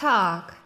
Talk.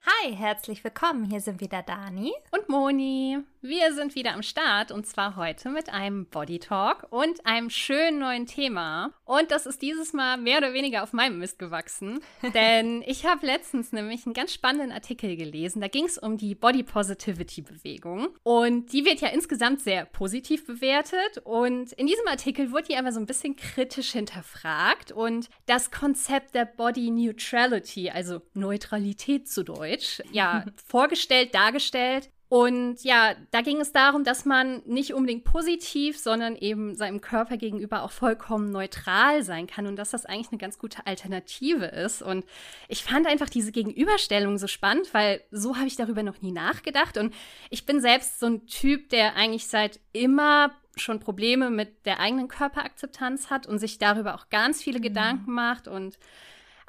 Hi, herzlich willkommen. Hier sind wieder Dani und Moni. Wir sind wieder am Start und zwar heute mit einem Body Talk und einem schönen neuen Thema. Und das ist dieses Mal mehr oder weniger auf meinem Mist gewachsen, denn ich habe letztens nämlich einen ganz spannenden Artikel gelesen. Da ging es um die Body Positivity Bewegung und die wird ja insgesamt sehr positiv bewertet und in diesem Artikel wurde die aber so ein bisschen kritisch hinterfragt und das Konzept der Body Neutrality, also Neutralität zu Deutsch, ja, vorgestellt, dargestellt und ja, da ging es darum, dass man nicht unbedingt positiv, sondern eben seinem Körper gegenüber auch vollkommen neutral sein kann und dass das eigentlich eine ganz gute Alternative ist. Und ich fand einfach diese Gegenüberstellung so spannend, weil so habe ich darüber noch nie nachgedacht. Und ich bin selbst so ein Typ, der eigentlich seit immer schon Probleme mit der eigenen Körperakzeptanz hat und sich darüber auch ganz viele mhm. Gedanken macht und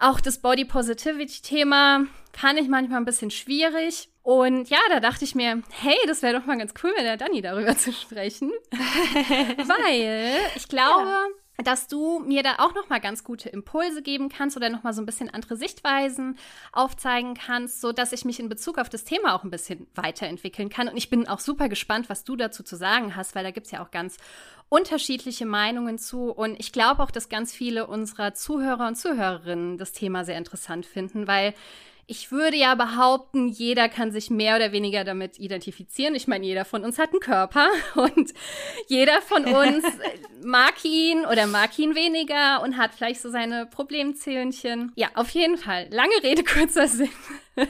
auch das Body Positivity Thema fand ich manchmal ein bisschen schwierig. Und ja, da dachte ich mir, hey, das wäre doch mal ganz cool, mit der Dani darüber zu sprechen. Weil ich glaube, ja. dass du mir da auch noch mal ganz gute Impulse geben kannst oder noch mal so ein bisschen andere Sichtweisen aufzeigen kannst, so dass ich mich in Bezug auf das Thema auch ein bisschen weiterentwickeln kann. Und ich bin auch super gespannt, was du dazu zu sagen hast, weil da gibt es ja auch ganz unterschiedliche Meinungen zu. Und ich glaube auch, dass ganz viele unserer Zuhörer und Zuhörerinnen das Thema sehr interessant finden, weil ich würde ja behaupten, jeder kann sich mehr oder weniger damit identifizieren. Ich meine, jeder von uns hat einen Körper und jeder von uns mag ihn oder mag ihn weniger und hat vielleicht so seine Problemzählchen. Ja, auf jeden Fall. Lange Rede, kurzer Sinn.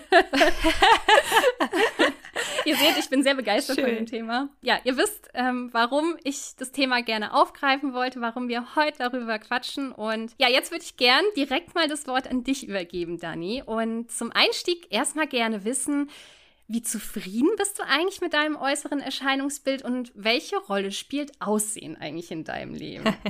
ihr seht, ich bin sehr begeistert Schön. von dem Thema. Ja, ihr wisst, ähm, warum ich das Thema gerne aufgreifen wollte, warum wir heute darüber quatschen. Und ja, jetzt würde ich gern direkt mal das Wort an dich übergeben, Dani. Und zum Einstieg erstmal gerne wissen, wie zufrieden bist du eigentlich mit deinem äußeren Erscheinungsbild und welche Rolle spielt Aussehen eigentlich in deinem Leben?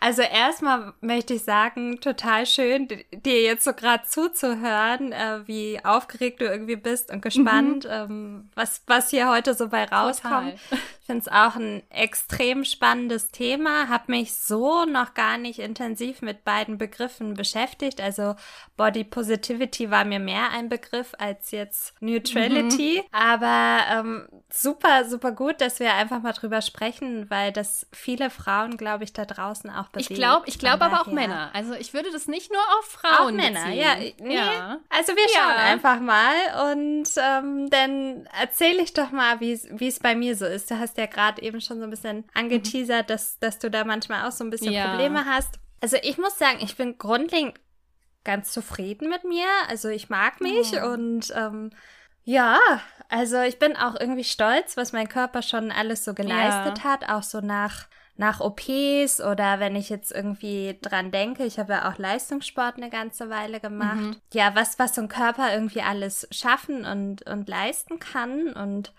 Also erstmal möchte ich sagen, total schön, dir jetzt so gerade zuzuhören, äh, wie aufgeregt du irgendwie bist und gespannt, mhm. ähm, was, was hier heute so bei rauskommt. Total. Ich finde es auch ein extrem spannendes Thema, habe mich so noch gar nicht intensiv mit beiden Begriffen beschäftigt. Also Body Positivity war mir mehr ein Begriff als jetzt Neutrality. Mhm. Aber ähm, super, super gut, dass wir einfach mal drüber sprechen, weil das viele Frauen, glaube ich, da draußen auch bewegt. Ich glaube, ich glaube aber auch Männer. Also ich würde das nicht nur auf Frauen auch Männer, beziehen. ja, nee. ja. Also wir schauen ja. einfach mal und ähm, dann erzähle ich doch mal, wie es bei mir so ist. Du hast ja gerade eben schon so ein bisschen angeteasert, mhm. dass, dass du da manchmal auch so ein bisschen ja. Probleme hast. Also ich muss sagen, ich bin grundlegend ganz zufrieden mit mir. Also ich mag mich oh. und ähm, ja, also ich bin auch irgendwie stolz, was mein Körper schon alles so geleistet ja. hat, auch so nach nach OPs oder wenn ich jetzt irgendwie dran denke, ich habe ja auch Leistungssport eine ganze Weile gemacht. Mhm. Ja, was, was so ein Körper irgendwie alles schaffen und, und leisten kann und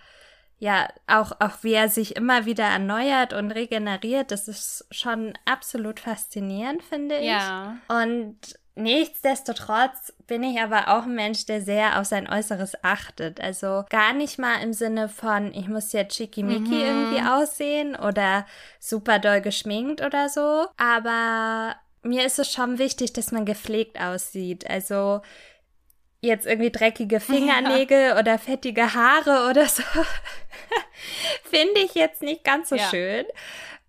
ja, auch, auch wie er sich immer wieder erneuert und regeneriert, das ist schon absolut faszinierend, finde ich. Ja. Und Nichtsdestotrotz bin ich aber auch ein Mensch, der sehr auf sein Äußeres achtet. Also gar nicht mal im Sinne von, ich muss jetzt schickimicki mhm. irgendwie aussehen oder super doll geschminkt oder so. Aber mir ist es schon wichtig, dass man gepflegt aussieht. Also jetzt irgendwie dreckige Fingernägel ja. oder fettige Haare oder so. Finde ich jetzt nicht ganz so ja. schön.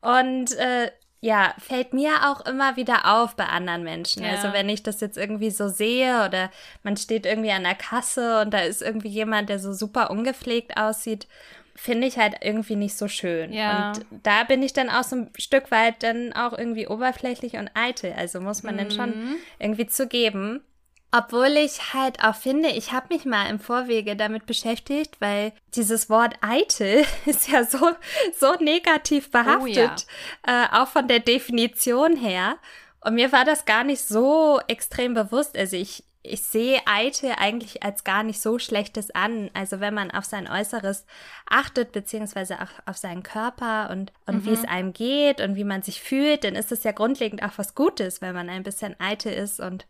Und äh, ja, fällt mir auch immer wieder auf bei anderen Menschen. Ja. Also wenn ich das jetzt irgendwie so sehe oder man steht irgendwie an der Kasse und da ist irgendwie jemand, der so super ungepflegt aussieht, finde ich halt irgendwie nicht so schön. Ja. Und da bin ich dann auch so ein Stück weit dann auch irgendwie oberflächlich und eitel. Also muss man mhm. dann schon mhm. irgendwie zugeben. Obwohl ich halt auch finde, ich habe mich mal im Vorwege damit beschäftigt, weil dieses Wort eitel ist ja so, so negativ behaftet, oh ja. äh, auch von der Definition her. Und mir war das gar nicht so extrem bewusst. Also ich, ich sehe eitel eigentlich als gar nicht so schlechtes an. Also wenn man auf sein Äußeres achtet, beziehungsweise auch auf seinen Körper und, und mhm. wie es einem geht und wie man sich fühlt, dann ist es ja grundlegend auch was Gutes, wenn man ein bisschen eitel ist und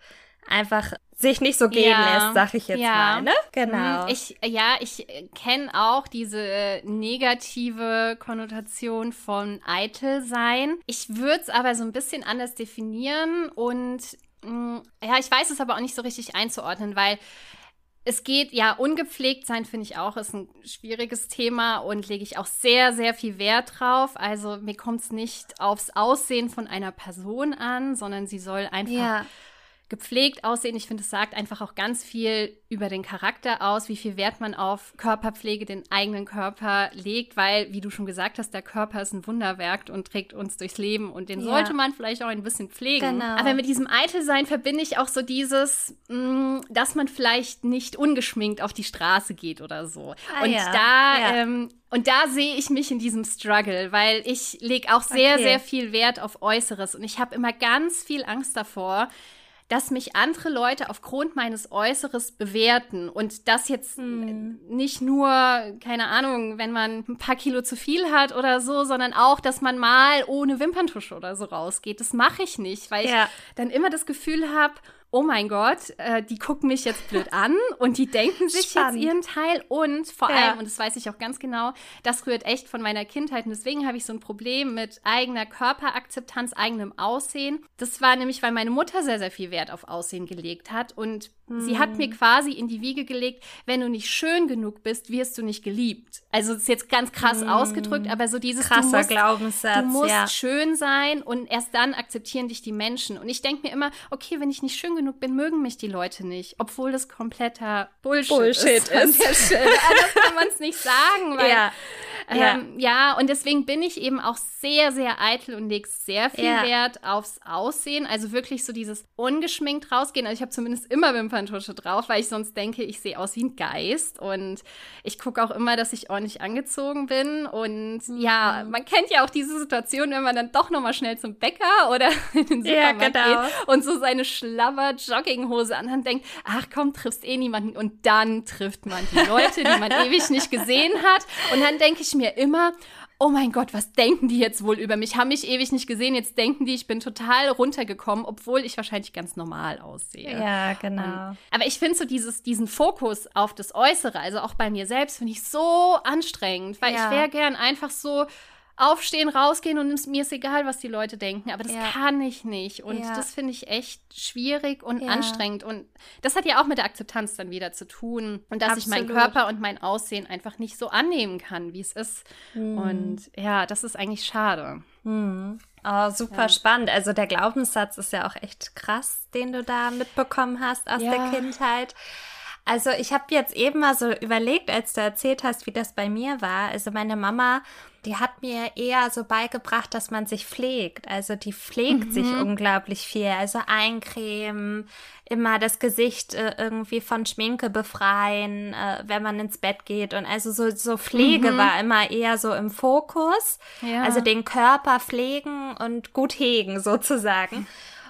einfach sich nicht so gehen ja, lässt, sag ich jetzt ja. mal, ne? Genau. Mhm. Ich, ja, ich kenne auch diese negative Konnotation von eitel sein. Ich würde es aber so ein bisschen anders definieren und mh, mm, ja, ich weiß es aber auch nicht so richtig einzuordnen, weil es geht, ja, ungepflegt sein finde ich auch, ist ein schwieriges Thema und lege ich auch sehr, sehr viel Wert drauf. Also mir kommt es nicht aufs Aussehen von einer Person an, sondern sie soll einfach ja gepflegt aussehen. Ich finde, es sagt einfach auch ganz viel über den Charakter aus, wie viel Wert man auf Körperpflege, den eigenen Körper legt, weil, wie du schon gesagt hast, der Körper ist ein Wunderwerk und trägt uns durchs Leben und den ja. sollte man vielleicht auch ein bisschen pflegen. Genau. Aber mit diesem Eitelsein verbinde ich auch so dieses, mh, mm, dass man vielleicht nicht ungeschminkt auf die Straße geht oder so. Ah, und ja. da ja. Ähm, und da sehe ich mich in diesem Struggle, weil ich lege auch sehr, okay. sehr viel Wert auf Äußeres und ich habe immer ganz viel Angst davor, dass mich andere Leute aufgrund meines Äußeres bewerten und das jetzt hm. nicht nur, keine Ahnung, wenn man ein paar Kilo zu viel hat oder so, sondern auch, dass man mal ohne Wimperntusche oder so rausgeht. Das mache ich nicht, weil ja. ich dann immer das Gefühl habe, oh mein Gott, äh, die gucken mich jetzt blöd an und die denken sich Spannend. jetzt ihren Teil und vor ja. allem, und das weiß ich auch ganz genau, das rührt echt von meiner Kindheit und deswegen habe ich so ein Problem mit eigener Körperakzeptanz, eigenem Aussehen. Das war nämlich, weil meine Mutter sehr, sehr viel Wert auf Aussehen gelegt hat und sie hat mir hm. quasi in die Wiege gelegt, wenn du nicht schön genug bist, wirst du nicht geliebt. Also das ist jetzt ganz krass hm. ausgedrückt, aber so dieses Krasser du musst, Glaubenssatz, du musst ja. schön sein und erst dann akzeptieren dich die Menschen. Und ich denke mir immer, okay, wenn ich nicht schön genug bin, mögen mich die Leute nicht, obwohl das kompletter Bullshit, Bullshit ist. ist. Anders kann man es nicht sagen, weil ja. Ja. Ähm, ja, und deswegen bin ich eben auch sehr, sehr eitel und lege sehr viel ja. Wert aufs Aussehen. Also wirklich so dieses ungeschminkt rausgehen. Also ich habe zumindest immer Wimperntusche drauf, weil ich sonst denke, ich sehe aus wie ein Geist. Und ich gucke auch immer, dass ich ordentlich angezogen bin. Und mhm. ja, man kennt ja auch diese Situation, wenn man dann doch nochmal schnell zum Bäcker oder in den Supermarkt ja, genau. geht und so seine schlabber Jogginghose an und denkt, ach komm, triffst eh niemanden. Und dann trifft man die Leute, die man ewig nicht gesehen hat. Und dann denke ich mir, mir immer, oh mein Gott, was denken die jetzt wohl über mich? Haben mich ewig nicht gesehen, jetzt denken die, ich bin total runtergekommen, obwohl ich wahrscheinlich ganz normal aussehe. Ja, genau. Um, aber ich finde so dieses, diesen Fokus auf das Äußere, also auch bei mir selbst, finde ich so anstrengend, weil ja. ich wäre gern einfach so aufstehen, rausgehen und mir ist egal, was die Leute denken. Aber das ja. kann ich nicht. Und ja. das finde ich echt schwierig und ja. anstrengend. Und das hat ja auch mit der Akzeptanz dann wieder zu tun. Und dass Absolut. ich meinen Körper und mein Aussehen einfach nicht so annehmen kann, wie es ist. Mhm. Und ja, das ist eigentlich schade. Mhm. Oh, super spannend. Also der Glaubenssatz ist ja auch echt krass, den du da mitbekommen hast aus der Kindheit. Also ich habe jetzt eben mal so überlegt, als du erzählt hast, wie das bei mir war. Also meine Mama, die hat mir eher so beigebracht, dass man sich pflegt. Also die pflegt mhm. sich unglaublich viel. Also eincremen, immer das Gesicht äh, irgendwie von Schminke befreien, äh, wenn man ins Bett geht. Und also so, so Pflege mhm. war immer eher so im Fokus. Ja. Also den Körper pflegen und gut hegen sozusagen.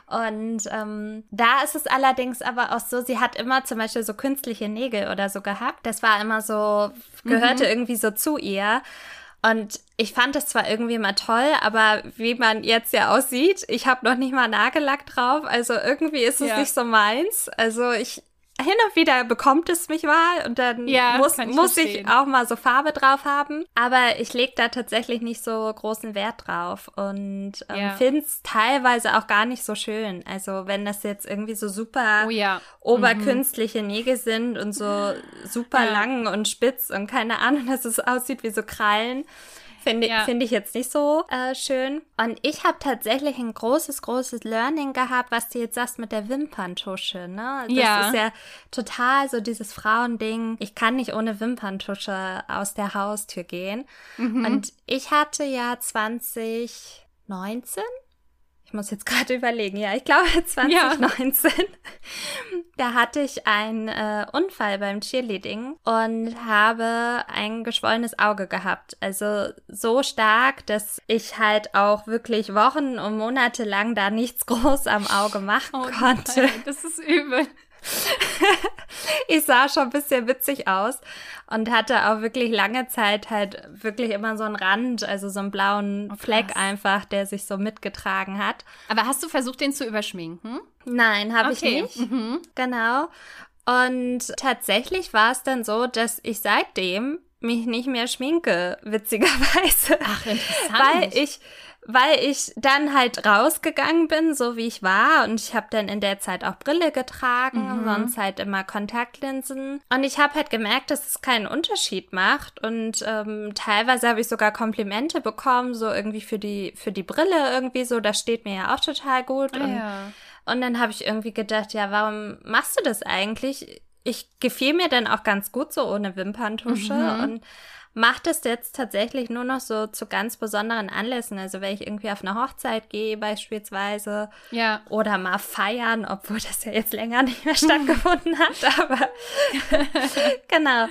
Und ähm, da ist es allerdings aber auch so, sie hat immer zum Beispiel so künstliche Nägel oder so gehabt. Das war immer so, gehörte mhm. irgendwie so zu ihr. Und ich fand das zwar irgendwie mal toll, aber wie man jetzt ja aussieht, ich habe noch nicht mal Nagellack drauf. Also irgendwie ist es ja. nicht so meins. Also ich hin und wieder bekommt es mich mal und dann ja, muss, ich, muss ich auch mal so Farbe drauf haben. Aber ich lege da tatsächlich nicht so großen Wert drauf und ähm, ja. finde es teilweise auch gar nicht so schön. Also wenn das jetzt irgendwie so super oh, ja. oberkünstliche mhm. Nägel sind und so super lang und spitz und keine Ahnung, dass es aussieht wie so Krallen. Finde ja. find ich jetzt nicht so äh, schön. Und ich habe tatsächlich ein großes, großes Learning gehabt, was du jetzt sagst mit der Wimperntusche. Ne? Das ja. ist ja total so dieses Frauending. Ich kann nicht ohne Wimperntusche aus der Haustür gehen. Mhm. Und ich hatte ja 2019 ich muss jetzt gerade überlegen, ja, ich glaube 2019, ja. da hatte ich einen äh, Unfall beim Cheerleading und habe ein geschwollenes Auge gehabt. Also so stark, dass ich halt auch wirklich Wochen und Monate lang da nichts groß am Auge machen oh konnte. Nein, das ist übel. ich sah schon ein bisschen witzig aus und hatte auch wirklich lange Zeit halt wirklich immer so einen Rand, also so einen blauen oh, Fleck einfach, der sich so mitgetragen hat. Aber hast du versucht, den zu überschminken? Nein, habe okay. ich nicht. Mhm. Genau. Und tatsächlich war es dann so, dass ich seitdem mich nicht mehr schminke, witzigerweise. Ach, interessant. Weil ich weil ich dann halt rausgegangen bin, so wie ich war. Und ich habe dann in der Zeit auch Brille getragen, mhm. sonst halt immer Kontaktlinsen. Und ich habe halt gemerkt, dass es keinen Unterschied macht. Und ähm, teilweise habe ich sogar Komplimente bekommen, so irgendwie für die, für die Brille irgendwie so. Das steht mir ja auch total gut. Ah, und, ja. und dann habe ich irgendwie gedacht, ja, warum machst du das eigentlich? Ich gefiel mir dann auch ganz gut so ohne Wimperntusche. Mhm. Und mache das jetzt tatsächlich nur noch so zu ganz besonderen Anlässen. Also wenn ich irgendwie auf eine Hochzeit gehe beispielsweise ja. oder mal feiern, obwohl das ja jetzt länger nicht mehr stattgefunden hat, aber genau.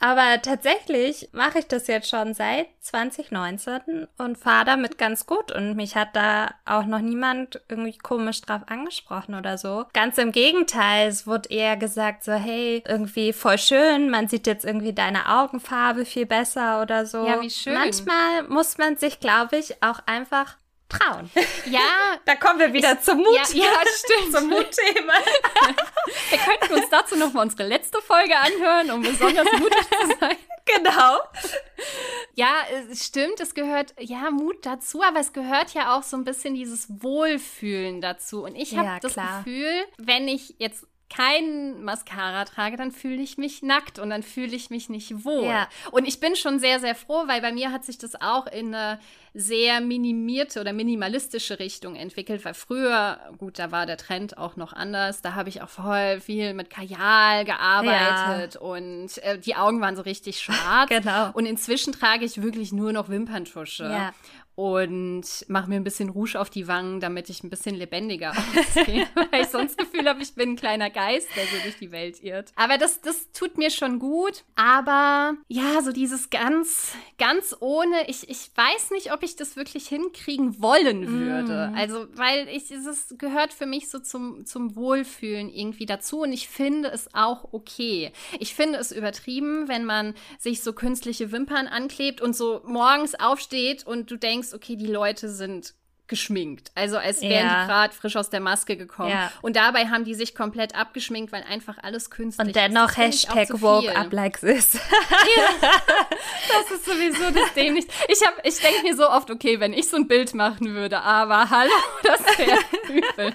Aber tatsächlich mache ich das jetzt schon seit 2019 und fahre damit ganz gut. Und mich hat da auch noch niemand irgendwie komisch drauf angesprochen oder so. Ganz im Gegenteil, es wurde eher gesagt so, hey, irgendwie voll schön, man sieht jetzt irgendwie deine Augenfarbe viel besser oder so. Ja, wie schön. Manchmal muss man sich, glaube ich, auch einfach trauen. Ja. da kommen wir wieder ich, zum Mut. Ja, ja stimmt. zum Mutthema. wir könnten uns dazu noch mal unsere letzte Folge anhören, um besonders mutig zu sein. Genau. Ja, es stimmt, es gehört ja Mut dazu, aber es gehört ja auch so ein bisschen dieses Wohlfühlen dazu. Und ich habe ja, das Gefühl, wenn ich jetzt kein Mascara trage, dann fühle ich mich nackt und dann fühle ich mich nicht wohl. Ja. Und ich bin schon sehr, sehr froh, weil bei mir hat sich das auch in eine sehr minimierte oder minimalistische Richtung entwickelt, weil früher, gut, da war der Trend auch noch anders, da habe ich auch voll viel mit Kajal gearbeitet ja. und äh, die Augen waren so richtig schwarz. genau. Und inzwischen trage ich wirklich nur noch Wimperntusche. Ja und mache mir ein bisschen Rouge auf die Wangen, damit ich ein bisschen lebendiger aussehe, weil ich sonst das Gefühl habe, ich bin ein kleiner Geist, der so durch die Welt irrt. Aber das, das tut mir schon gut. Aber ja, so dieses ganz, ganz ohne, ich, ich weiß nicht, ob ich das wirklich hinkriegen wollen würde. Mm. Also, weil ich, es gehört für mich so zum, zum Wohlfühlen irgendwie dazu und ich finde es auch okay. Ich finde es übertrieben, wenn man sich so künstliche Wimpern anklebt und so morgens aufsteht und du denkst, denkst, okay, die Leute sind geschminkt. Also als wären ja. die gerade frisch aus der Maske gekommen. Ja. Und dabei haben die sich komplett abgeschminkt, weil einfach alles künstlich ist. Und dennoch Hashtag woke up like this. ja. Das ist sowieso das dämlich. Ich, ich denke mir so oft, okay, wenn ich so ein Bild machen würde, aber hallo, das wäre übel.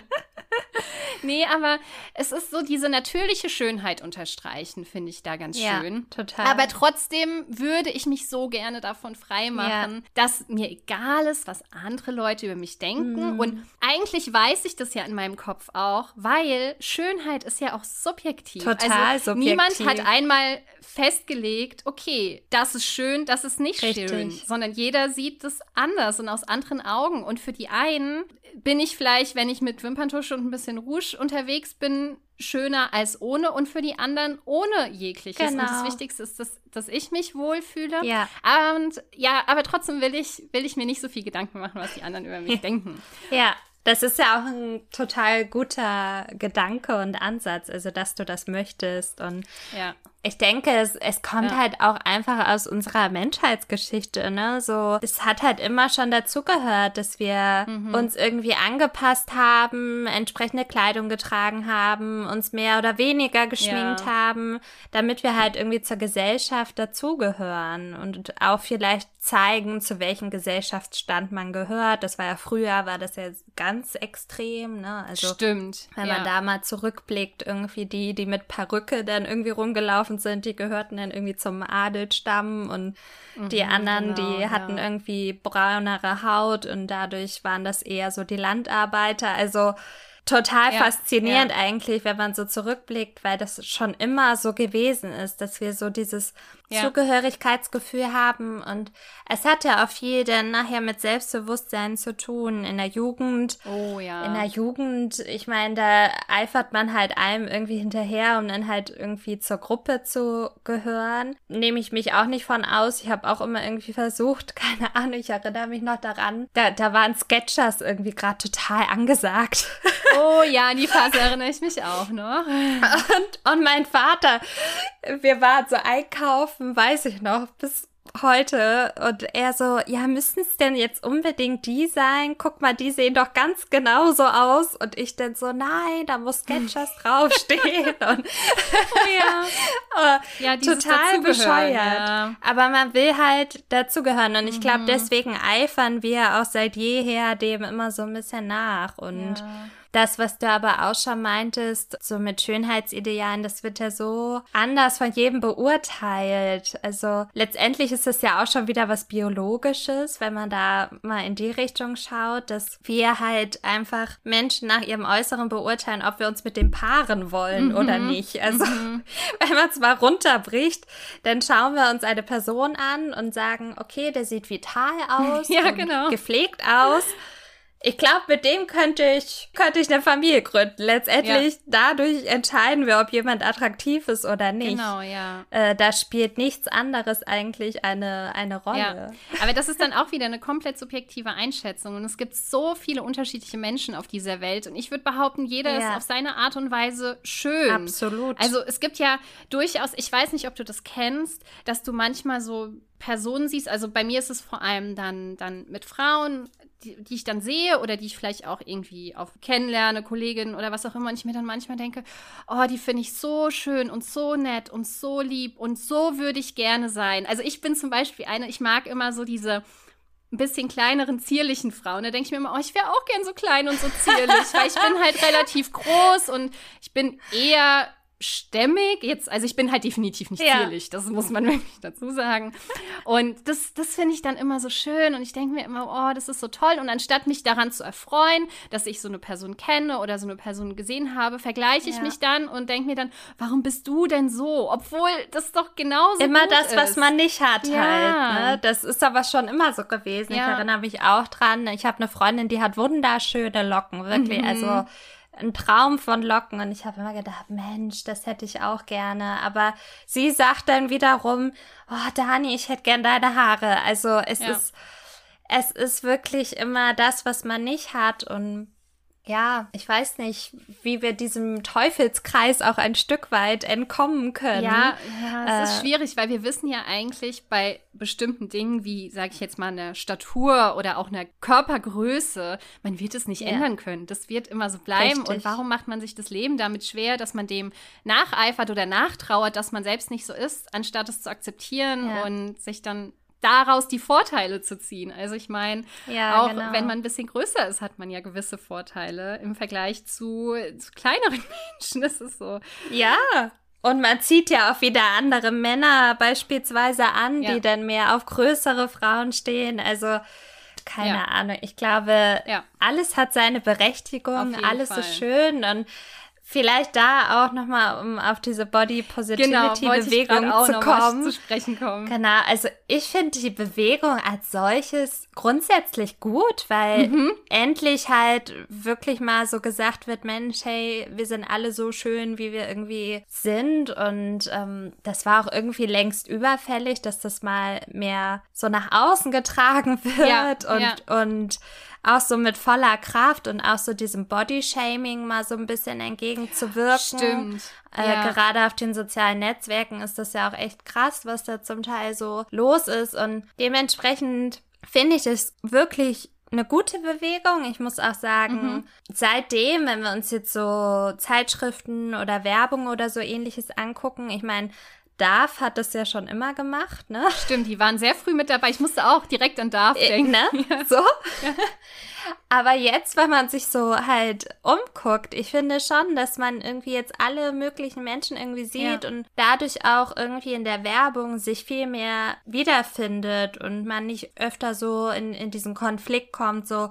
nee, aber es ist so diese natürliche Schönheit unterstreichen, finde ich da ganz ja, schön. Total. Aber trotzdem würde ich mich so gerne davon freimachen, ja. dass mir egal ist, was andere Leute über mich denken. Mhm. Und eigentlich weiß ich das ja in meinem Kopf auch, weil Schönheit ist ja auch subjektiv. Total also, subjektiv. Niemand hat einmal festgelegt, okay, das ist schön, das ist nicht Richtig. schön, sondern jeder sieht das anders und aus anderen Augen. Und für die einen bin ich vielleicht, wenn ich mit Wimperntusche und ein bisschen Rouge unterwegs bin, schöner als ohne und für die anderen ohne jegliches. Genau. Und das genau. Wichtigste ist, dass, dass ich mich wohlfühle. Ja. Und ja, aber trotzdem will ich, will ich mir nicht so viel Gedanken machen, was die anderen über mich denken. Ja. Das ist ja auch ein total guter Gedanke und Ansatz, also dass du das möchtest und ja ich denke, es, es kommt ja. halt auch einfach aus unserer Menschheitsgeschichte, ne? So, es hat halt immer schon dazugehört, dass wir mhm. uns irgendwie angepasst haben, entsprechende Kleidung getragen haben, uns mehr oder weniger geschminkt ja. haben, damit wir halt irgendwie zur Gesellschaft dazugehören und auch vielleicht zeigen, zu welchem Gesellschaftsstand man gehört. Das war ja früher, war das ja ganz extrem, ne? Also, Stimmt. Wenn man da mal zurückblickt, irgendwie die, die mit Perücke dann irgendwie rumgelaufen betroffen sind, die gehörten dann irgendwie zum Adelsstamm und mhm, die anderen, genau, die hatten ja. irgendwie braunere Haut und dadurch waren das eher so die Landarbeiter. Also total ja, faszinierend ja. eigentlich, wenn man so zurückblickt, weil das schon immer so gewesen ist, dass wir so dieses ja. Zugehörigkeitsgefühl haben und es hat ja auch viel dann nachher mit Selbstbewusstsein zu tun in der Jugend. Oh ja. In der Jugend, ich meine, da eifert man halt einem irgendwie hinterher, um dann halt irgendwie zur Gruppe zu gehören. Nehme ich mich auch nicht von aus. Ich habe auch immer irgendwie versucht, keine Ahnung, ich erinnere mich noch daran. Da, da waren Sketchers irgendwie gerade total angesagt. Oh ja, an die Phase erinnere ich mich auch noch. Und, und mein Vater, wir waren so einkaufen, weiß ich noch, bis heute und er so, ja, müssen es denn jetzt unbedingt die sein? Guck mal, die sehen doch ganz genauso aus. Und ich dann so, nein, da muss Sketchers draufstehen. Und oh ja, ja total bescheuert. Ja. Aber man will halt dazugehören. Und ich glaube, mhm. deswegen eifern wir auch seit jeher dem immer so ein bisschen nach. Und ja. Das, was du aber auch schon meintest, so mit Schönheitsidealen, das wird ja so anders von jedem beurteilt. Also letztendlich ist es ja auch schon wieder was Biologisches, wenn man da mal in die Richtung schaut, dass wir halt einfach Menschen nach ihrem Äußeren beurteilen, ob wir uns mit dem paaren wollen mhm. oder nicht. Also mhm. wenn man es mal runterbricht, dann schauen wir uns eine Person an und sagen, okay, der sieht vital aus, ja, genau. gepflegt aus. Ich glaube, mit dem könnte ich, könnte ich eine Familie gründen. Letztendlich ja. dadurch entscheiden wir, ob jemand attraktiv ist oder nicht. Genau, ja. Äh, da spielt nichts anderes eigentlich eine, eine Rolle. Ja. Aber das ist dann auch wieder eine komplett subjektive Einschätzung. Und es gibt so viele unterschiedliche Menschen auf dieser Welt. Und ich würde behaupten, jeder ja. ist auf seine Art und Weise schön. Absolut. Also es gibt ja durchaus, ich weiß nicht, ob du das kennst, dass du manchmal so Personen siehst, also bei mir ist es vor allem dann, dann mit Frauen, die, die, ich dann sehe oder die ich vielleicht auch irgendwie auf kennenlerne, Kolleginnen oder was auch immer, und ich mir dann manchmal denke, oh, die finde ich so schön und so nett und so lieb und so würde ich gerne sein. Also ich bin zum Beispiel eine, ich mag immer so diese ein bisschen kleineren, zierlichen Frauen. Da denke ich mir immer, oh, ich wäre auch gern so klein und so zierlich, weil ich bin halt relativ groß und ich bin eher stämmig. Jetzt, also ich bin halt definitiv nicht ja. zierlich, das muss man wirklich dazu sagen. Und das, das finde ich dann immer so schön und ich denke mir immer, oh, das ist so toll. Und anstatt mich daran zu erfreuen, dass ich so eine Person kenne oder so eine Person gesehen habe, vergleiche ich ja. mich dann und denke mir dann, warum bist du denn so? Obwohl das doch genauso Immer das, ist. was man nicht hat ja. halt. Ne? Das ist aber schon immer so gewesen. Ich erinnere mich auch dran. Ich habe eine Freundin, die hat wunderschöne Locken, wirklich. Mhm. Also ein Traum von Locken und ich habe immer gedacht, Mensch, das hätte ich auch gerne. Aber sie sagt dann wiederum, oh Dani, ich hätte gern deine Haare. Also es ja. ist, es ist wirklich immer das, was man nicht hat und ja, ich weiß nicht, wie wir diesem Teufelskreis auch ein Stück weit entkommen können. Ja, ja es äh, ist schwierig, weil wir wissen ja eigentlich bei bestimmten Dingen wie, sage ich jetzt mal, eine Statur oder auch eine Körpergröße, man wird es nicht ja. ändern können. Das wird immer so bleiben. Richtig. Und warum macht man sich das Leben damit schwer, dass man dem nacheifert oder nachtrauert, dass man selbst nicht so ist, anstatt es zu akzeptieren ja. und sich dann daraus die Vorteile zu ziehen. Also ich meine, ja, auch genau. wenn man ein bisschen größer ist, hat man ja gewisse Vorteile im Vergleich zu, zu kleineren Menschen. Das ist so. Ja. Und man zieht ja auch wieder andere Männer beispielsweise an, ja. die dann mehr auf größere Frauen stehen. Also keine ja. Ahnung. Ich glaube, ja. alles hat seine Berechtigung, alles Fall. ist schön und Vielleicht da auch nochmal, um auf diese Body Positivity genau, Bewegung zu kommen. zu sprechen kommen. Genau, also ich finde die Bewegung als solches grundsätzlich gut, weil mhm. endlich halt wirklich mal so gesagt wird, Mensch, hey, wir sind alle so schön, wie wir irgendwie sind. Und ähm, das war auch irgendwie längst überfällig, dass das mal mehr so nach außen getragen wird ja, und, ja. und auch so mit voller Kraft und auch so diesem Bodyshaming mal so ein bisschen entgegenzuwirken. Stimmt. Äh, ja. Gerade auf den sozialen Netzwerken ist das ja auch echt krass, was da zum Teil so los ist. Und dementsprechend finde ich es wirklich eine gute Bewegung. Ich muss auch sagen, mhm. seitdem, wenn wir uns jetzt so Zeitschriften oder Werbung oder so ähnliches angucken, ich meine, Darf hat das ja schon immer gemacht, ne? Stimmt, die waren sehr früh mit dabei. Ich musste auch direkt an Darf äh, denken. Ne? Ja. So. Aber jetzt, wenn man sich so halt umguckt, ich finde schon, dass man irgendwie jetzt alle möglichen Menschen irgendwie sieht ja. und dadurch auch irgendwie in der Werbung sich viel mehr wiederfindet und man nicht öfter so in, in diesen Konflikt kommt, so,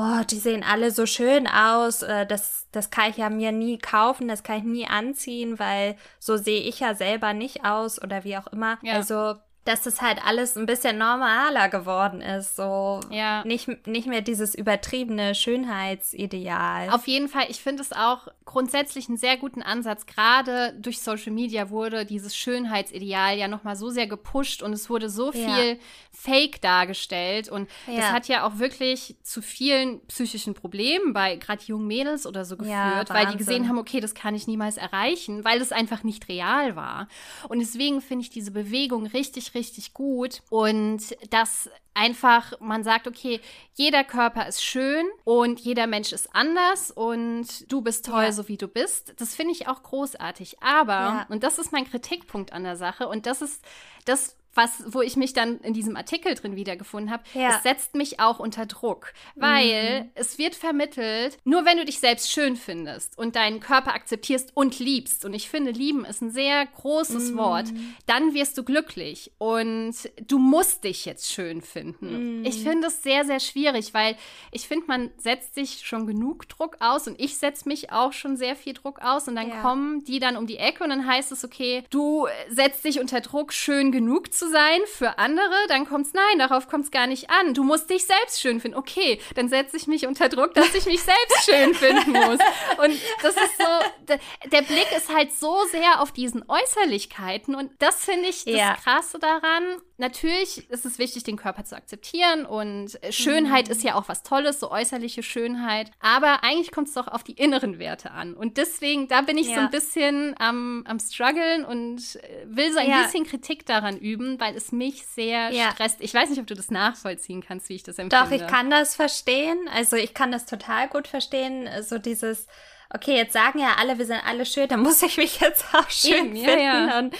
oh, die sehen alle so schön aus, äh, das, das kann ich ja mir nie kaufen, das kann ich nie anziehen, weil so sehe ich ja selber nicht aus oder wie auch immer. Ja. Also dass es halt alles ein bisschen normaler geworden ist. So ja. nicht, nicht mehr dieses übertriebene Schönheitsideal. Auf jeden Fall, ich finde es auch grundsätzlich einen sehr guten Ansatz. Gerade durch Social Media wurde dieses Schönheitsideal ja nochmal so sehr gepusht und es wurde so viel ja. Fake dargestellt. Und ja. das hat ja auch wirklich zu vielen psychischen Problemen bei gerade jungen Mädels oder so geführt, weil die gesehen haben, okay, das kann ich niemals erreichen, weil es einfach nicht real war. Und deswegen finde ich diese Bewegung richtig, richtig richtig gut. Und dass einfach man sagt, okay, jeder Körper ist schön und jeder Mensch ist anders und du bist toll, ja. so wie du bist. Das finde ich auch großartig. Aber, ja. und das ist mein Kritikpunkt an der Sache und das ist das, was, wo ich mich dann in diesem Artikel drin wiedergefunden habe, ja. es setzt mich auch unter Druck, weil mhm. es wird vermittelt, nur wenn du dich selbst schön findest und deinen Körper akzeptierst und liebst, und ich finde, lieben ist ein sehr großes mhm. Wort, dann wirst du glücklich und du musst dich jetzt schön finden. Mhm. Ich finde es sehr, sehr schwierig, weil ich finde, man setzt sich schon genug Druck aus und ich setze mich auch schon sehr viel Druck aus und dann ja. kommen die dann um die Ecke und dann heißt es, okay, du setzt dich unter Druck, schön genug zu sein für andere, dann kommt's nein, darauf kommt es gar nicht an. Du musst dich selbst schön finden. Okay, dann setze ich mich unter Druck, dass ich mich selbst schön finden muss. Und das ist so, der Blick ist halt so sehr auf diesen Äußerlichkeiten und das finde ich das ja. Krasse daran. Natürlich ist es wichtig, den Körper zu akzeptieren und Schönheit mhm. ist ja auch was Tolles, so äußerliche Schönheit. Aber eigentlich kommt es doch auf die inneren Werte an. Und deswegen, da bin ich ja. so ein bisschen am, am struggeln und will so ein ja. bisschen Kritik daran üben, weil es mich sehr ja. stresst. Ich weiß nicht, ob du das nachvollziehen kannst, wie ich das empfinde. Doch, ich kann das verstehen. Also ich kann das total gut verstehen. So dieses okay, jetzt sagen ja alle, wir sind alle schön, dann muss ich mich jetzt auch schön Eben, finden. Ja, ja. Und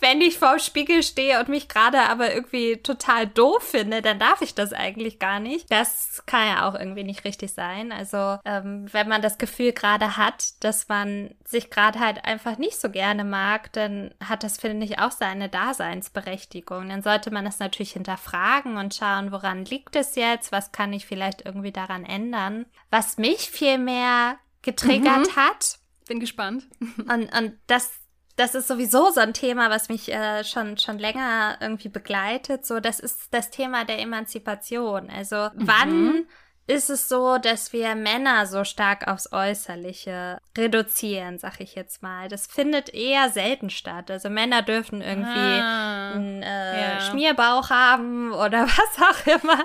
wenn ich vor dem Spiegel stehe und mich gerade aber irgendwie total doof finde, dann darf ich das eigentlich gar nicht. Das kann ja auch irgendwie nicht richtig sein. Also ähm, wenn man das Gefühl gerade hat, dass man sich gerade halt einfach nicht so gerne mag, dann hat das, finde ich, auch seine Daseinsberechtigung. Dann sollte man das natürlich hinterfragen und schauen, woran liegt es jetzt? Was kann ich vielleicht irgendwie daran ändern? Was mich viel mehr getriggert mhm. hat. Bin gespannt. Und, und das, das ist sowieso so ein Thema, was mich äh, schon, schon länger irgendwie begleitet. So, das ist das Thema der Emanzipation. Also, mhm. wann ist es so, dass wir Männer so stark aufs Äußerliche reduzieren, sag ich jetzt mal. Das findet eher selten statt. Also Männer dürfen irgendwie ah, einen äh, ja. Schmierbauch haben oder was auch immer.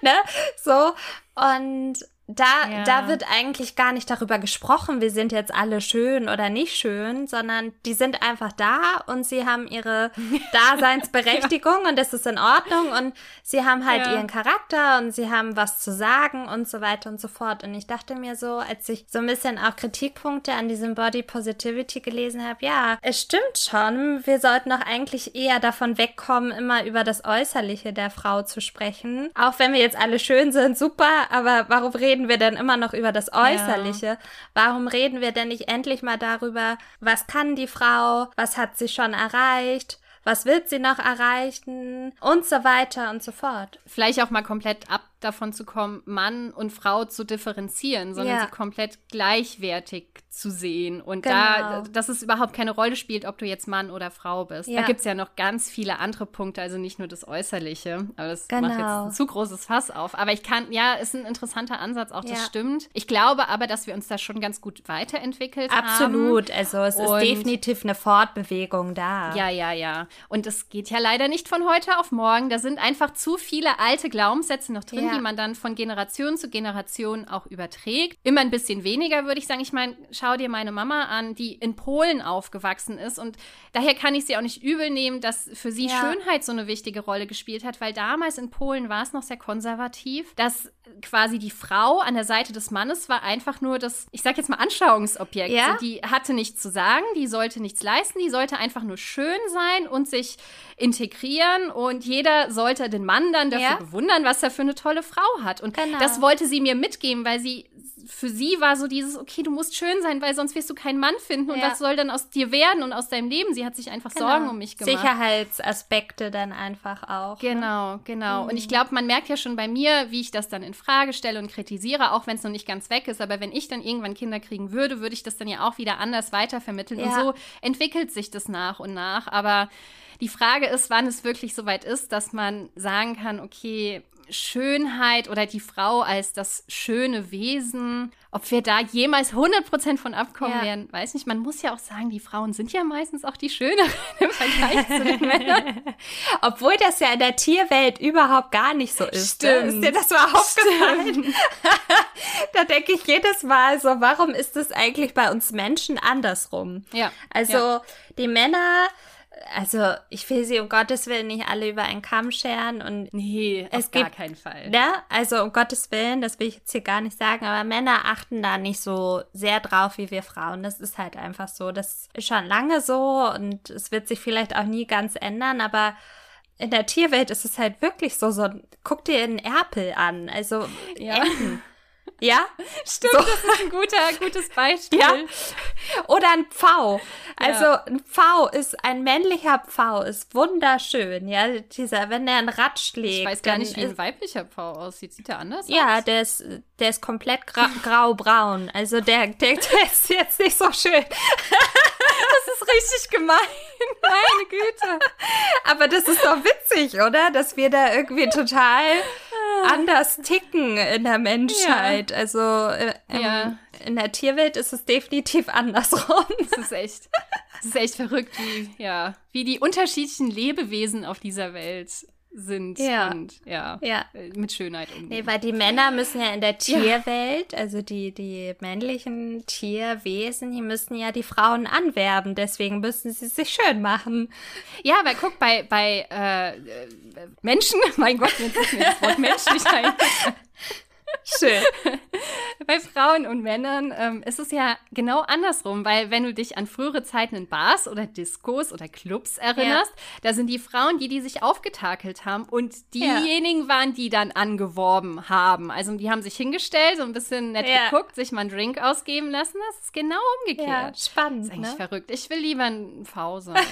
ne? So. Und da, ja. da wird eigentlich gar nicht darüber gesprochen, wir sind jetzt alle schön oder nicht schön, sondern die sind einfach da und sie haben ihre Daseinsberechtigung ja. und das ist in Ordnung und sie haben halt ja. ihren Charakter und sie haben was zu sagen und so weiter und so fort. Und ich dachte mir so, als ich so ein bisschen auch Kritikpunkte an diesem Body Positivity gelesen habe, ja, es stimmt schon, wir sollten doch eigentlich eher davon wegkommen, immer über das Äußerliche der Frau zu sprechen. Auch wenn wir jetzt alle schön sind, super, aber warum reden reden wir denn immer noch über das Äußerliche? Ja. Warum reden wir denn nicht endlich mal darüber, was kann die Frau, was hat sie schon erreicht? Was wird sie noch erreichen? Und so weiter und so fort. Vielleicht auch mal komplett ab davon zu kommen, Mann und Frau zu differenzieren, sondern ja. sie komplett gleichwertig zu sehen. Und genau. da, dass es überhaupt keine Rolle spielt, ob du jetzt Mann oder Frau bist. Ja. Da gibt es ja noch ganz viele andere Punkte, also nicht nur das Äußerliche. Aber das genau. macht jetzt ein zu großes Fass auf. Aber ich kann, ja, ist ein interessanter Ansatz, auch das ja. stimmt. Ich glaube aber, dass wir uns da schon ganz gut weiterentwickelt Absolut. haben. Absolut. Also es und ist definitiv eine Fortbewegung da. Ja, ja, ja. Und es geht ja leider nicht von heute auf morgen. Da sind einfach zu viele alte Glaubenssätze noch drin, ja. Die man dann von Generation zu Generation auch überträgt. Immer ein bisschen weniger, würde ich sagen. Ich meine, schau dir meine Mama an, die in Polen aufgewachsen ist. Und daher kann ich sie auch nicht übel nehmen, dass für sie ja. Schönheit so eine wichtige Rolle gespielt hat, weil damals in Polen war es noch sehr konservativ, dass quasi die Frau an der Seite des Mannes war einfach nur das, ich sag jetzt mal, Anschauungsobjekt. Ja? Die hatte nichts zu sagen, die sollte nichts leisten, die sollte einfach nur schön sein und sich integrieren und jeder sollte den Mann dann dafür ja? bewundern, was er für eine tolle Frau hat. Und genau. das wollte sie mir mitgeben, weil sie für sie war so dieses, okay, du musst schön sein, weil sonst wirst du keinen Mann finden und ja. was soll dann aus dir werden und aus deinem Leben? Sie hat sich einfach genau. Sorgen um mich gemacht. Sicherheitsaspekte dann einfach auch. Genau, ne? genau. Mhm. Und ich glaube, man merkt ja schon bei mir, wie ich das dann in Frage stelle und kritisiere, auch wenn es noch nicht ganz weg ist. Aber wenn ich dann irgendwann Kinder kriegen würde, würde ich das dann ja auch wieder anders weitervermitteln. Ja. Und so entwickelt sich das nach und nach. Aber die Frage ist, wann es wirklich so weit ist, dass man sagen kann, okay, Schönheit oder die Frau als das schöne Wesen, ob wir da jemals 100% von abkommen ja. werden, weiß nicht. Man muss ja auch sagen, die Frauen sind ja meistens auch die Schöneren im Vergleich zu den Männern. Obwohl das ja in der Tierwelt überhaupt gar nicht so ist. Ne? Stimmt. Ist dir das mal aufgefallen? da denke ich jedes Mal so, warum ist das eigentlich bei uns Menschen andersrum? Ja. Also ja. die Männer also ich will sie um Gottes Willen nicht alle über einen Kamm scheren und nee, es auf gibt, gar keinen Fall. Ne? Also um Gottes Willen, das will ich jetzt hier gar nicht sagen, aber Männer achten da nicht so sehr drauf wie wir Frauen. Das ist halt einfach so. Das ist schon lange so und es wird sich vielleicht auch nie ganz ändern, aber in der Tierwelt ist es halt wirklich so, so guck dir einen Erpel an, also ja. Enten. Ja? Stimmt, so. das ist ein guter, gutes Beispiel. Ja? Oder ein Pfau. Also ja. ein Pfau ist, ein männlicher Pfau ist wunderschön, ja. Dieser, wenn der ein Rad schlägt. Ich weiß gar nicht, wie ein weiblicher Pfau aussieht. Sieht der anders ja, aus? Ja, der ist, der ist komplett gra grau-braun. Also der, der, der ist jetzt nicht so schön. Das ist richtig gemein. Meine Güte. Aber das ist doch witzig, oder? Dass wir da irgendwie total anders ticken in der Menschheit. Ja. Also äh, ja. in der Tierwelt ist es definitiv andersrum. Das ist echt, das ist echt verrückt, wie, ja, wie die unterschiedlichen Lebewesen auf dieser Welt sind ja. und ja, ja, äh, mit Schönheit umgehen. Nee, weil die Männer müssen ja in der Tierwelt, ja. also die, die männlichen Tierwesen, die müssen ja die Frauen anwerben, deswegen müssen sie sich schön machen. Ja, weil guck, bei, bei äh, Menschen, mein Gott, jetzt ist mir das Wort menschlich Schön. Bei Frauen und Männern ähm, ist es ja genau andersrum, weil wenn du dich an frühere Zeiten in Bars oder Diskos oder Clubs erinnerst, ja. da sind die Frauen, die, die sich aufgetakelt haben und diejenigen ja. waren, die dann angeworben haben. Also die haben sich hingestellt, so ein bisschen nett ja. geguckt, sich mal einen Drink ausgeben lassen. Das ist genau umgekehrt. Ja, spannend. Das ist eigentlich ne? verrückt. Ich will lieber ein V sein.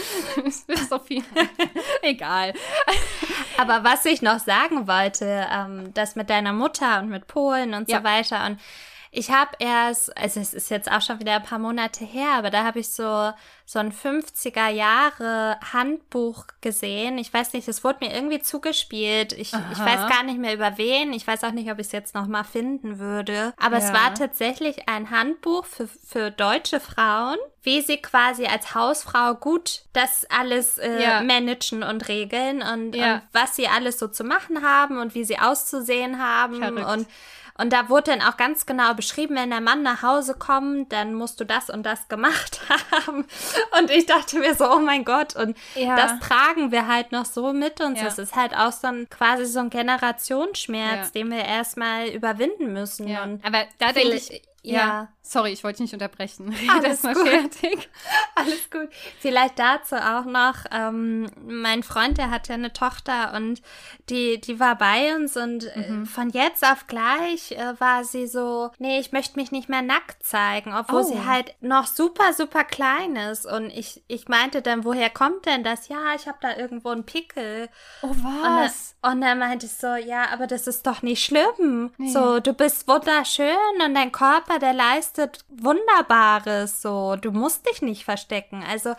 das ist so viel. Egal. Aber was ich noch sagen wollte, ähm, das mit deiner Mutter und mit Polen und ja. so weiter und ich habe erst, also es ist jetzt auch schon wieder ein paar Monate her, aber da habe ich so so ein 50er Jahre Handbuch gesehen. Ich weiß nicht, es wurde mir irgendwie zugespielt. Ich, ich weiß gar nicht mehr über wen. Ich weiß auch nicht, ob ich es jetzt noch mal finden würde. Aber ja. es war tatsächlich ein Handbuch für, für deutsche Frauen, wie sie quasi als Hausfrau gut das alles äh, ja. managen und regeln und, ja. und was sie alles so zu machen haben und wie sie auszusehen haben Verrückt. und und da wurde dann auch ganz genau beschrieben, wenn der Mann nach Hause kommt, dann musst du das und das gemacht haben. Und ich dachte mir so, oh mein Gott, und ja. das tragen wir halt noch so mit uns. Ja. Das ist halt auch so ein quasi so ein Generationsschmerz, ja. den wir erstmal überwinden müssen. Aber da denke ich, ja. ja. Sorry, ich wollte dich nicht unterbrechen. Alles mal gut. fertig. Alles gut. Vielleicht dazu auch noch, ähm, mein Freund, der hat ja eine Tochter und die, die war bei uns und äh, mhm. von jetzt auf gleich äh, war sie so, nee, ich möchte mich nicht mehr nackt zeigen, obwohl oh. sie halt noch super, super klein ist. Und ich, ich meinte dann, woher kommt denn das? Ja, ich habe da irgendwo einen Pickel. Oh, was? Und, und dann meinte ich so, ja, aber das ist doch nicht schlimm. Nee. So, du bist wunderschön und dein Körper, der leistet Wunderbares. So, du musst dich nicht verstecken. Also,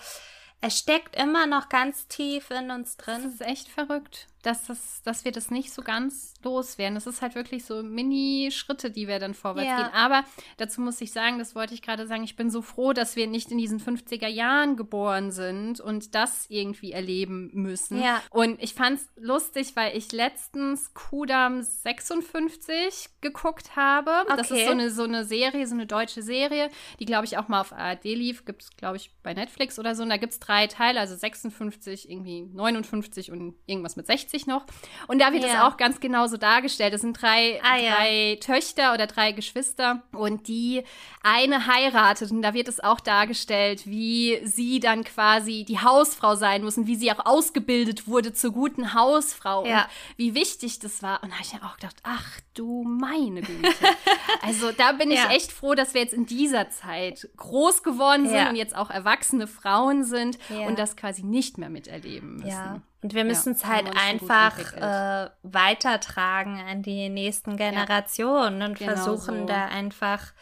es steckt immer noch ganz tief in uns drin. Das ist echt verrückt dass, das, dass wir das nicht so ganz loswerden. Das ist halt wirklich so Mini-Schritte, die wir dann vorwärts ja. gehen. Aber dazu muss ich sagen, das wollte ich gerade sagen, ich bin so froh, dass wir nicht in diesen 50er Jahren geboren sind und das irgendwie erleben müssen. Ja. Und ich fand es lustig, weil ich letztens Kudam 56 geguckt habe. Okay. Das ist so eine, so eine Serie, so eine deutsche Serie, die, glaube ich, auch mal auf ARD lief. Gibt es, glaube ich, bei Netflix oder so. Und da gibt es drei Teile, also 56, irgendwie 59 und irgendwas mit 60. 60 noch. Und da wird es ja. auch ganz genau so dargestellt. Es sind drei, ah, drei ja. Töchter oder drei Geschwister und die eine heiratet. Und da wird es auch dargestellt, wie sie dann quasi die Hausfrau sein muss und wie sie auch ausgebildet wurde zur guten Hausfrau. Ja. Und wie wichtig das war. Und da habe ich mir auch gedacht, ach du meine Güte. also da bin ich echt froh, dass wir jetzt in dieser Zeit groß geworden sind und jetzt auch erwachsene Frauen sind und das quasi nicht mehr miterleben müssen. Ja. Und wir müssen es halt einfach äh, weitertragen an die nächsten Generationen ja, und genau versuchen so. da einfach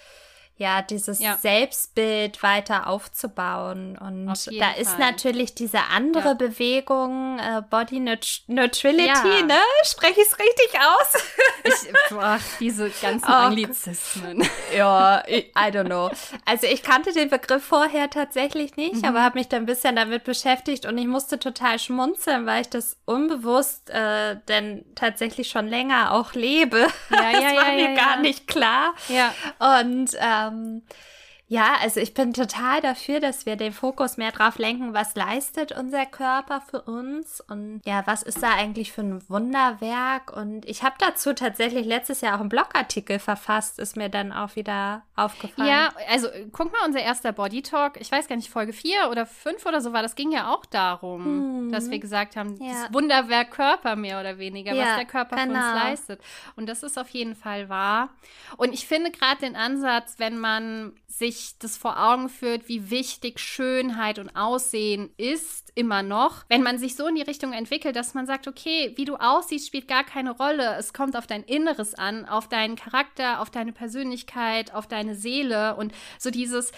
ja, dieses ja. Selbstbild weiter aufzubauen. Und da Fall. ist natürlich diese andere ja. Bewegung, äh, Body Neutrality, ja. ne? Spreche ich es richtig aus? ich, boah, diese ganzen oh, Anglizismen. Ja, I, don't know. Also ich kannte den Begriff vorher tatsächlich nicht, mhm. aber habe mich dann ein bisschen damit beschäftigt und ich musste total schmunzeln, weil ich das unbewusst äh, denn tatsächlich schon länger auch lebe. Ja, das ja, war mir gar nicht klar. Ja. Und äh, ähm, Ja, also ich bin total dafür, dass wir den Fokus mehr drauf lenken, was leistet unser Körper für uns und ja, was ist da eigentlich für ein Wunderwerk. Und ich habe dazu tatsächlich letztes Jahr auch einen Blogartikel verfasst, ist mir dann auch wieder aufgefallen. Ja, also guck mal, unser erster Body Talk, ich weiß gar nicht, Folge 4 oder 5 oder so war, das ging ja auch darum, hm. dass wir gesagt haben, ja. das Wunderwerk Körper mehr oder weniger, ja, was der Körper genau. für uns genau. leistet. Und das ist auf jeden Fall wahr. Und ich finde gerade den Ansatz, wenn man sich das vor Augen führt, wie wichtig Schönheit und Aussehen ist, immer noch. Wenn man sich so in die Richtung entwickelt, dass man sagt, okay, wie du aussiehst, spielt gar keine Rolle. Es kommt auf dein Inneres an, auf deinen Charakter, auf deine Persönlichkeit, auf deine Seele und so dieses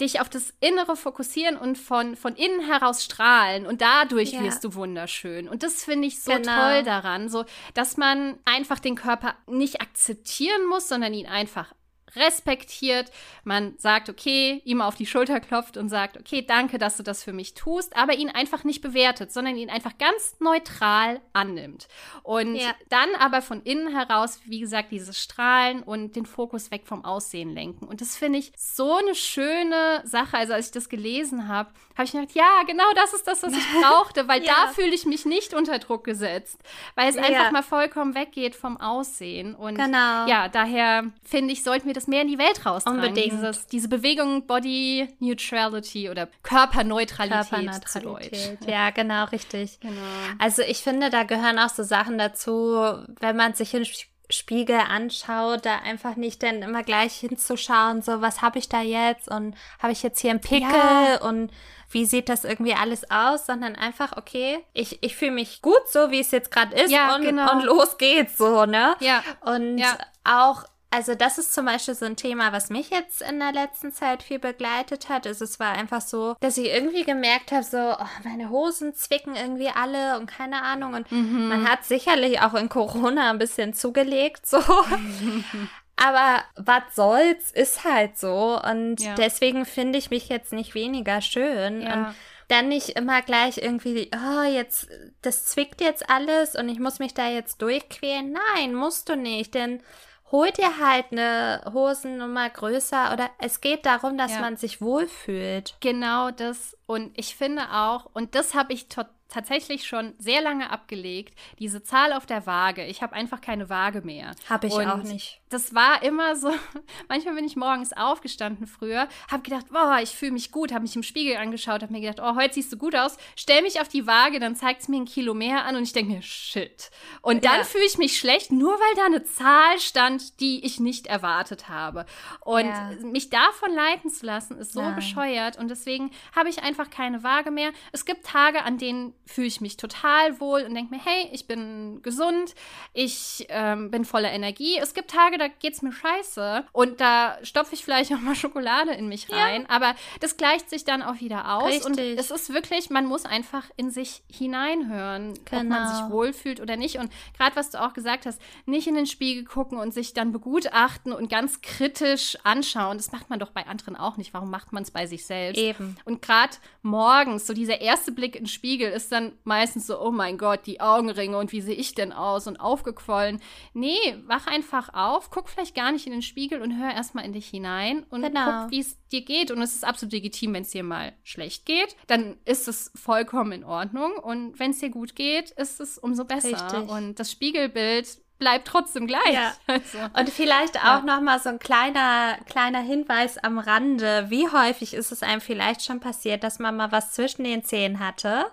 dich auf das Innere fokussieren und von, von innen heraus strahlen und dadurch ja. wirst du wunderschön. Und das finde ich so genau. toll daran, so, dass man einfach den Körper nicht akzeptieren muss, sondern ihn einfach respektiert. Man sagt, okay, ihm auf die Schulter klopft und sagt, okay, danke, dass du das für mich tust, aber ihn einfach nicht bewertet, sondern ihn einfach ganz neutral annimmt. Und ja. dann aber von innen heraus, wie gesagt, dieses Strahlen und den Fokus weg vom Aussehen lenken. Und das finde ich so eine schöne Sache. Also als ich das gelesen habe, habe ich gedacht, ja, genau das ist das, was ich brauchte, weil ja. da fühle ich mich nicht unter Druck gesetzt, weil es ja. einfach mal vollkommen weggeht vom Aussehen. Und genau. ja, daher finde ich, sollten wir das mehr in die Welt raustragen. Unbedingt. Dieses, diese Bewegung Body Neutrality oder Körperneutralität. Körperneutralität. Ja, genau, richtig. Genau. Also ich finde, da gehören auch so Sachen dazu, wenn man sich in Spiegel anschaut, da einfach nicht dann immer gleich hinzuschauen, so was habe ich da jetzt und habe ich jetzt hier einen Pickel ja. und wie sieht das irgendwie alles aus, sondern einfach, okay, ich, ich fühle mich gut so, wie es jetzt gerade ist ja, und, genau. und los geht's so, ne? Ja. Und ja. auch also das ist zum Beispiel so ein Thema, was mich jetzt in der letzten Zeit viel begleitet hat. Also es war einfach so, dass ich irgendwie gemerkt habe, so oh, meine Hosen zwicken irgendwie alle und keine Ahnung. Und mhm. man hat sicherlich auch in Corona ein bisschen zugelegt, so. Aber was soll's, ist halt so. Und ja. deswegen finde ich mich jetzt nicht weniger schön. Ja. Und dann nicht immer gleich irgendwie, oh, jetzt, das zwickt jetzt alles und ich muss mich da jetzt durchquälen. Nein, musst du nicht, denn hol dir halt eine Hosennummer größer oder es geht darum, dass ja. man sich wohlfühlt. Genau das. Und ich finde auch, und das habe ich tatsächlich schon sehr lange abgelegt, diese Zahl auf der Waage. Ich habe einfach keine Waage mehr. Habe ich und auch nicht. Das war immer so, manchmal bin ich morgens aufgestanden früher, habe gedacht, boah, ich fühle mich gut, habe mich im Spiegel angeschaut, habe mir gedacht, oh, heute siehst du gut aus, stell mich auf die Waage, dann zeigt es mir ein Kilo mehr an und ich denke mir, shit. Und dann ja. fühle ich mich schlecht, nur weil da eine Zahl stand, die ich nicht erwartet habe. Und ja. mich davon leiten zu lassen, ist so Nein. bescheuert und deswegen habe ich einfach keine Waage mehr. Es gibt Tage, an denen fühle ich mich total wohl und denke mir, hey, ich bin gesund, ich ähm, bin voller Energie. Es gibt Tage, da geht es mir scheiße und da stopfe ich vielleicht auch mal Schokolade in mich rein, ja. aber das gleicht sich dann auch wieder aus Richtig. und es ist wirklich, man muss einfach in sich hineinhören, genau. ob man sich genau. wohlfühlt oder nicht und gerade was du auch gesagt hast, nicht in den Spiegel gucken und sich dann begutachten und ganz kritisch anschauen. Das macht man doch bei anderen auch nicht. Warum macht man es bei sich selbst? Eben. Und gerade morgens, so dieser erste Blick in den Spiegel ist dann meistens so, oh mein Gott, die Augenringe und wie sehe ich denn aus und aufgequollen. Nee, wach einfach auf, guck vielleicht gar nicht in den Spiegel und hör erstmal in dich hinein und genau. guck, wie es dir geht. Und es ist absolut legitim, wenn es dir mal schlecht geht, dann ist es vollkommen in Ordnung. Und wenn es dir gut geht, ist es umso besser. Richtig. Und das Spiegelbild bleibt trotzdem gleich. Ja. Also, und vielleicht auch ja. noch mal so ein kleiner kleiner Hinweis am Rande. Wie häufig ist es einem vielleicht schon passiert, dass man mal was zwischen den Zähnen hatte?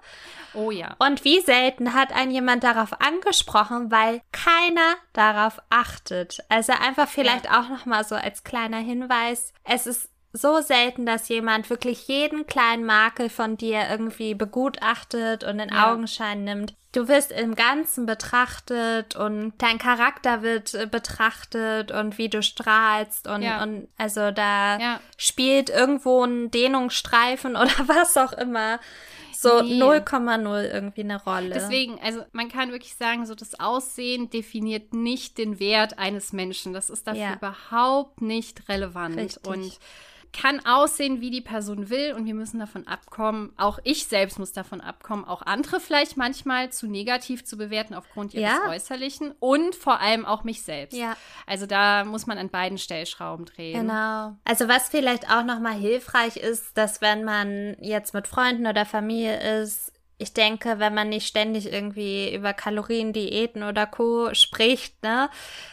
Oh ja. Und wie selten hat ein jemand darauf angesprochen, weil keiner darauf achtet. Also einfach vielleicht ja. auch noch mal so als kleiner Hinweis. Es ist so selten, dass jemand wirklich jeden kleinen Makel von dir irgendwie begutachtet und in ja. Augenschein nimmt. Du wirst im Ganzen betrachtet und dein Charakter wird äh, betrachtet und wie du strahlst und, ja. und also da ja. spielt irgendwo ein Dehnungsstreifen oder was auch immer so 0,0 nee. irgendwie eine Rolle. Deswegen, also man kann wirklich sagen, so das Aussehen definiert nicht den Wert eines Menschen. Das ist dafür überhaupt nicht relevant. Richtig. Und kann aussehen, wie die Person will und wir müssen davon abkommen. Auch ich selbst muss davon abkommen, auch andere vielleicht manchmal zu negativ zu bewerten aufgrund ihres ja. Äußerlichen und vor allem auch mich selbst. Ja. Also da muss man an beiden Stellschrauben drehen. Genau. Also was vielleicht auch nochmal hilfreich ist, dass wenn man jetzt mit Freunden oder Familie ist, ich denke, wenn man nicht ständig irgendwie über Kalorien, Diäten oder Co. spricht, ne,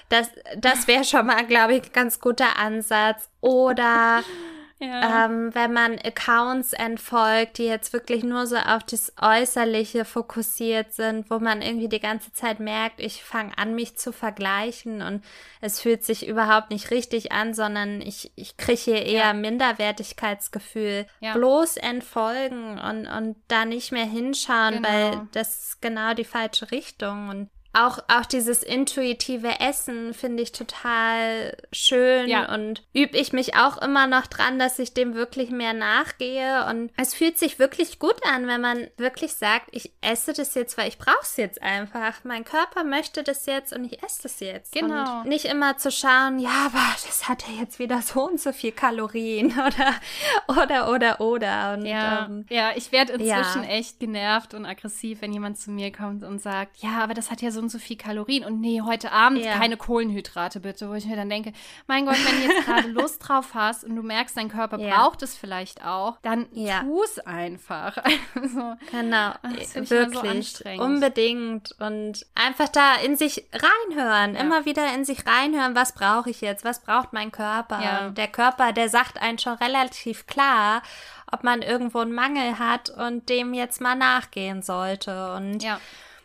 das, das wäre schon mal, glaube ich, ein ganz guter Ansatz. Oder ja. Ähm, wenn man Accounts entfolgt, die jetzt wirklich nur so auf das Äußerliche fokussiert sind, wo man irgendwie die ganze Zeit merkt, ich fange an, mich zu vergleichen und es fühlt sich überhaupt nicht richtig an, sondern ich, ich kriege hier eher ja. Minderwertigkeitsgefühl. Ja. Bloß entfolgen und, und da nicht mehr hinschauen, genau. weil das ist genau die falsche Richtung. Und auch, auch dieses intuitive Essen finde ich total schön ja. und übe ich mich auch immer noch dran, dass ich dem wirklich mehr nachgehe. Und es fühlt sich wirklich gut an, wenn man wirklich sagt, ich esse das jetzt, weil ich brauche es jetzt einfach. Mein Körper möchte das jetzt und ich esse das jetzt. Genau. Und nicht immer zu schauen, ja, aber das hat ja jetzt wieder so und so viel Kalorien oder, oder, oder, oder. Und, ja. Ähm, ja, ich werde inzwischen ja. echt genervt und aggressiv, wenn jemand zu mir kommt und sagt, ja, aber das hat ja so und so viel Kalorien und nee, heute Abend ja. keine Kohlenhydrate bitte, wo ich mir dann denke, mein Gott, wenn du jetzt gerade Lust drauf hast und du merkst, dein Körper ja. braucht es vielleicht auch, dann ja. tu es einfach. Also, genau, wirklich, so unbedingt und einfach da in sich reinhören, immer wieder in sich reinhören, was brauche ich jetzt, was braucht mein Körper? Und der Körper, der sagt einen schon relativ klar, ob man irgendwo einen Mangel hat und dem jetzt mal nachgehen sollte und ja.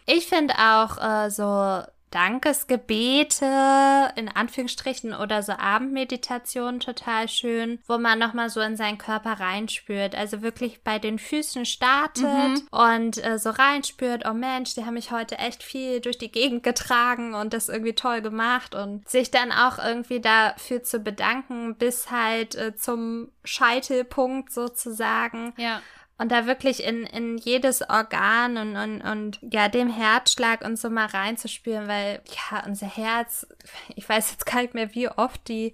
Ich finde auch äh, so Dankesgebete in Anführungsstrichen oder so Abendmeditation total schön, wo man nochmal so in seinen Körper reinspürt. Also wirklich bei den Füßen startet mhm. und äh, so reinspürt, oh Mensch, die haben mich heute echt viel durch die Gegend getragen und das irgendwie toll gemacht und sich dann auch irgendwie dafür zu bedanken, bis halt äh, zum Scheitelpunkt sozusagen. Ja und da wirklich in, in jedes Organ und, und, und ja, dem Herzschlag und so mal reinzuspüren, weil ja, unser Herz, ich weiß jetzt gar nicht mehr, wie oft die,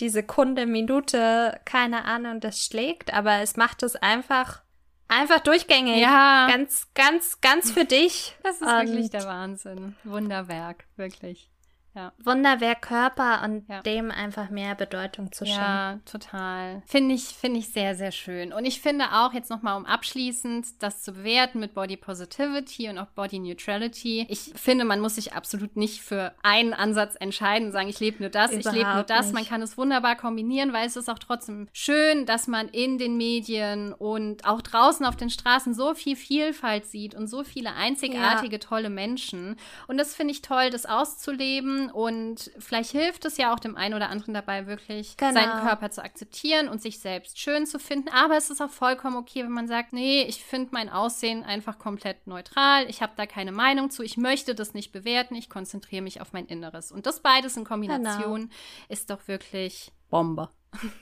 die Sekunde, Minute, keine Ahnung, das schlägt, aber es macht es einfach, einfach durchgängig. Ja. Ganz, ganz, ganz für dich. Das ist und wirklich der Wahnsinn. Wunderwerk, wirklich. Ja. Wunderwerk Körper und ja. dem einfach mehr Bedeutung zu schenken. Ja, total. Finde ich, finde ich sehr, sehr schön. Und ich finde auch jetzt nochmal, um abschließend das zu bewerten mit Body Positivity und auch Body Neutrality. Ich finde, man muss sich absolut nicht für einen Ansatz entscheiden, sagen, ich lebe nur das, Überhaupt ich lebe nur das. Nicht. Man kann es wunderbar kombinieren, weil es ist auch trotzdem schön, dass man in den Medien und auch draußen auf den Straßen so viel Vielfalt sieht und so viele einzigartige, ja. tolle Menschen. Und das finde ich toll, das auszuleben und vielleicht hilft es ja auch dem einen oder anderen dabei, wirklich genau. seinen Körper zu akzeptieren und sich selbst schön zu finden. Aber es ist auch vollkommen okay, wenn man sagt, nee, ich finde mein Aussehen einfach komplett neutral. Ich habe da keine Meinung zu. Ich möchte das nicht bewerten. Ich konzentriere mich auf mein Inneres. Und das beides in Kombination genau. ist doch wirklich Bombe.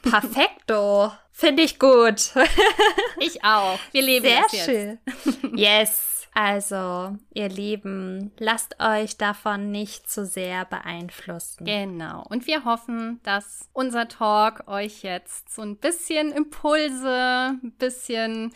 Perfekto. Finde ich gut. ich auch. Wir leben Sehr das schön. Yes. Also, ihr Lieben, lasst euch davon nicht zu sehr beeinflussen. Genau. Und wir hoffen, dass unser Talk euch jetzt so ein bisschen Impulse, ein bisschen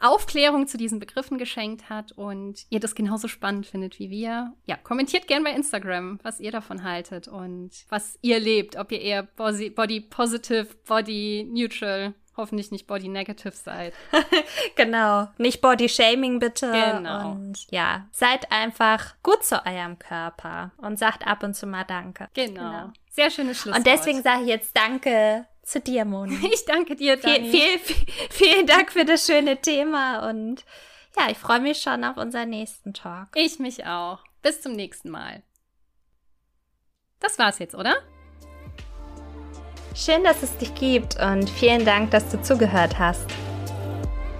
Aufklärung zu diesen Begriffen geschenkt hat und ihr das genauso spannend findet wie wir. Ja, kommentiert gern bei Instagram, was ihr davon haltet und was ihr lebt, ob ihr eher Body Positive, Body Neutral hoffentlich nicht Body Negative seid. genau. Nicht Body Shaming bitte. Genau. Und ja, seid einfach gut zu eurem Körper und sagt ab und zu mal Danke. Genau. genau. Sehr schönes Schlusswort. Und deswegen sage ich jetzt Danke zu dir, Moni. Ich danke dir, Dani. Viel, viel, vielen Dank für das schöne Thema und ja, ich freue mich schon auf unseren nächsten Talk. Ich mich auch. Bis zum nächsten Mal. Das war's jetzt, oder? Schön, dass es dich gibt und vielen Dank, dass du zugehört hast.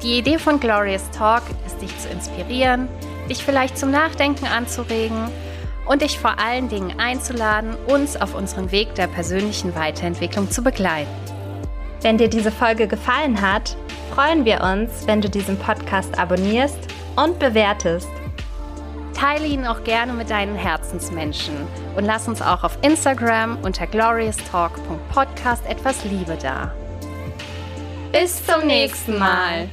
Die Idee von Glorious Talk ist, dich zu inspirieren, dich vielleicht zum Nachdenken anzuregen und dich vor allen Dingen einzuladen, uns auf unserem Weg der persönlichen Weiterentwicklung zu begleiten. Wenn dir diese Folge gefallen hat, freuen wir uns, wenn du diesen Podcast abonnierst und bewertest. Teile ihn auch gerne mit deinen Herzensmenschen und lass uns auch auf Instagram unter glorioustalk.podcast etwas Liebe da. Bis zum nächsten Mal.